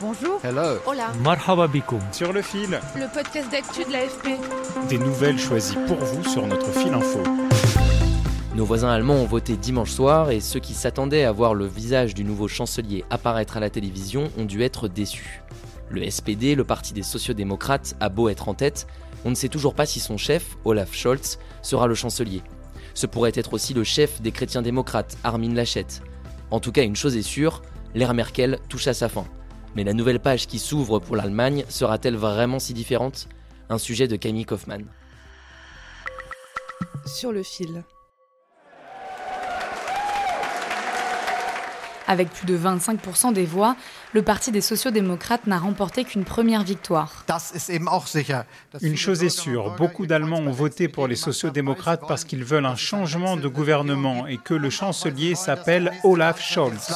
Bonjour. Hello. Hola. Marhaba bikoum. Sur le fil, Le podcast d'actu de l'AFP. des nouvelles choisies pour vous sur notre fil info. Nos voisins allemands ont voté dimanche soir et ceux qui s'attendaient à voir le visage du nouveau chancelier apparaître à la télévision ont dû être déçus. Le SPD, le parti des sociodémocrates, a beau être en tête, on ne sait toujours pas si son chef, Olaf Scholz, sera le chancelier. Ce pourrait être aussi le chef des chrétiens démocrates, Armin Laschet. En tout cas, une chose est sûre, l'ère Merkel touche à sa fin. Mais la nouvelle page qui s'ouvre pour l'Allemagne sera-t-elle vraiment si différente? Un sujet de Camille Kaufmann. Sur le fil. Avec plus de 25% des voix, le Parti des sociodémocrates n'a remporté qu'une première victoire. Une chose est sûre, beaucoup d'Allemands ont voté pour les sociodémocrates parce qu'ils veulent un changement de gouvernement et que le chancelier s'appelle Olaf Scholz.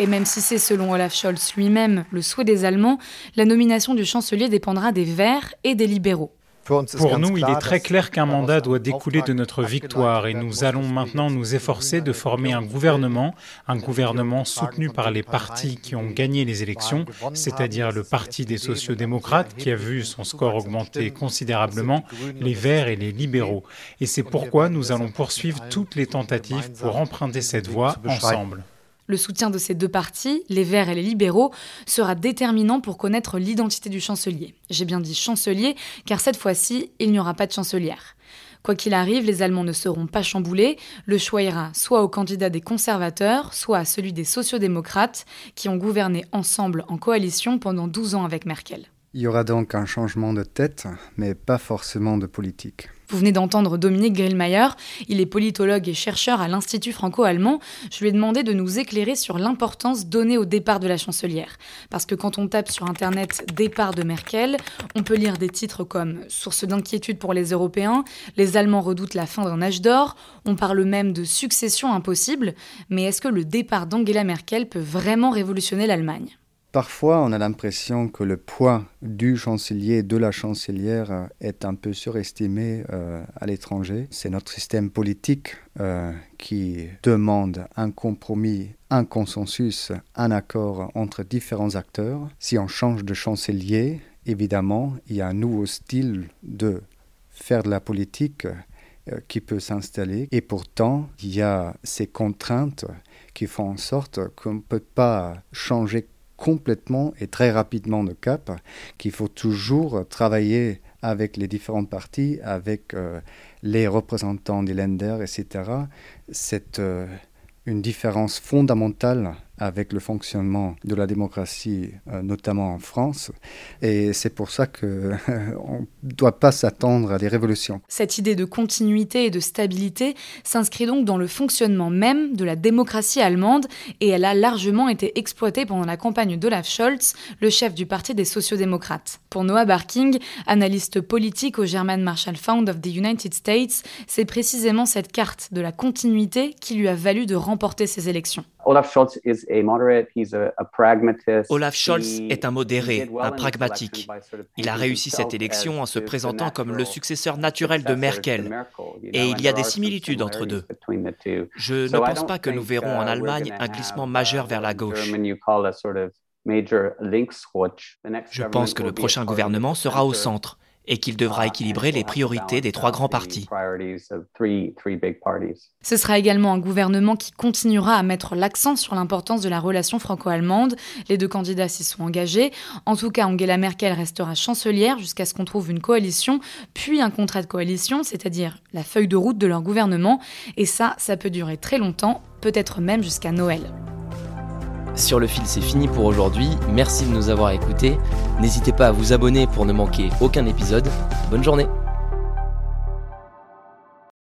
Et même si c'est selon Olaf Scholz lui-même le souhait des Allemands, la nomination du chancelier dépendra des Verts et des libéraux. Pour nous, il est très clair qu'un mandat doit découler de notre victoire et nous allons maintenant nous efforcer de former un gouvernement, un gouvernement soutenu par les partis qui ont gagné les élections, c'est-à-dire le Parti des sociodémocrates qui a vu son score augmenter considérablement, les Verts et les libéraux. Et c'est pourquoi nous allons poursuivre toutes les tentatives pour emprunter cette voie ensemble. Le soutien de ces deux partis, les Verts et les libéraux, sera déterminant pour connaître l'identité du chancelier. J'ai bien dit chancelier, car cette fois-ci, il n'y aura pas de chancelière. Quoi qu'il arrive, les Allemands ne seront pas chamboulés. Le choix ira soit au candidat des conservateurs, soit à celui des sociodémocrates, qui ont gouverné ensemble en coalition pendant 12 ans avec Merkel. Il y aura donc un changement de tête, mais pas forcément de politique. Vous venez d'entendre Dominique Grillmayer, il est politologue et chercheur à l'Institut franco-allemand. Je lui ai demandé de nous éclairer sur l'importance donnée au départ de la chancelière. Parce que quand on tape sur Internet départ de Merkel, on peut lire des titres comme Source d'inquiétude pour les Européens, Les Allemands redoutent la fin d'un âge d'or, on parle même de succession impossible. Mais est-ce que le départ d'Angela Merkel peut vraiment révolutionner l'Allemagne? Parfois, on a l'impression que le poids du chancelier, de la chancelière, euh, est un peu surestimé euh, à l'étranger. C'est notre système politique euh, qui demande un compromis, un consensus, un accord entre différents acteurs. Si on change de chancelier, évidemment, il y a un nouveau style de faire de la politique qui peut s'installer. Et pourtant, il y a ces contraintes qui font en sorte qu'on ne peut pas changer complètement et très rapidement de cap, qu'il faut toujours travailler avec les différentes parties, avec euh, les représentants des lenders, etc. C'est euh, une différence fondamentale avec le fonctionnement de la démocratie, euh, notamment en France. Et c'est pour ça qu'on ne doit pas s'attendre à des révolutions. Cette idée de continuité et de stabilité s'inscrit donc dans le fonctionnement même de la démocratie allemande et elle a largement été exploitée pendant la campagne d'Olaf Scholz, le chef du parti des sociodémocrates. Pour Noah Barking, analyste politique au German Marshall Fund of the United States, c'est précisément cette carte de la continuité qui lui a valu de remporter ces élections. Olaf Scholz is a moderate, he's a, a pragmatist. Olaf Scholz He est un modéré, un pragmatique. Il a réussi cette élection en se présentant comme le successeur naturel de Merkel. Et il y a des similitudes entre deux. Je ne pense pas que nous verrons en uh, we're Allemagne un glissement majeur uh, vers la gauche. Je pense government que will le prochain gouvernement sera au centre et qu'il devra uh, équilibrer and les priorités des trois grands the partis. Ce sera également un gouvernement qui continuera à mettre l'accent sur l'importance de la relation franco-allemande. Les deux candidats s'y sont engagés. En tout cas, Angela Merkel restera chancelière jusqu'à ce qu'on trouve une coalition, puis un contrat de coalition, c'est-à-dire la feuille de route de leur gouvernement. Et ça, ça peut durer très longtemps, peut-être même jusqu'à Noël. Sur le fil, c'est fini pour aujourd'hui. Merci de nous avoir écoutés. N'hésitez pas à vous abonner pour ne manquer aucun épisode. Bonne journée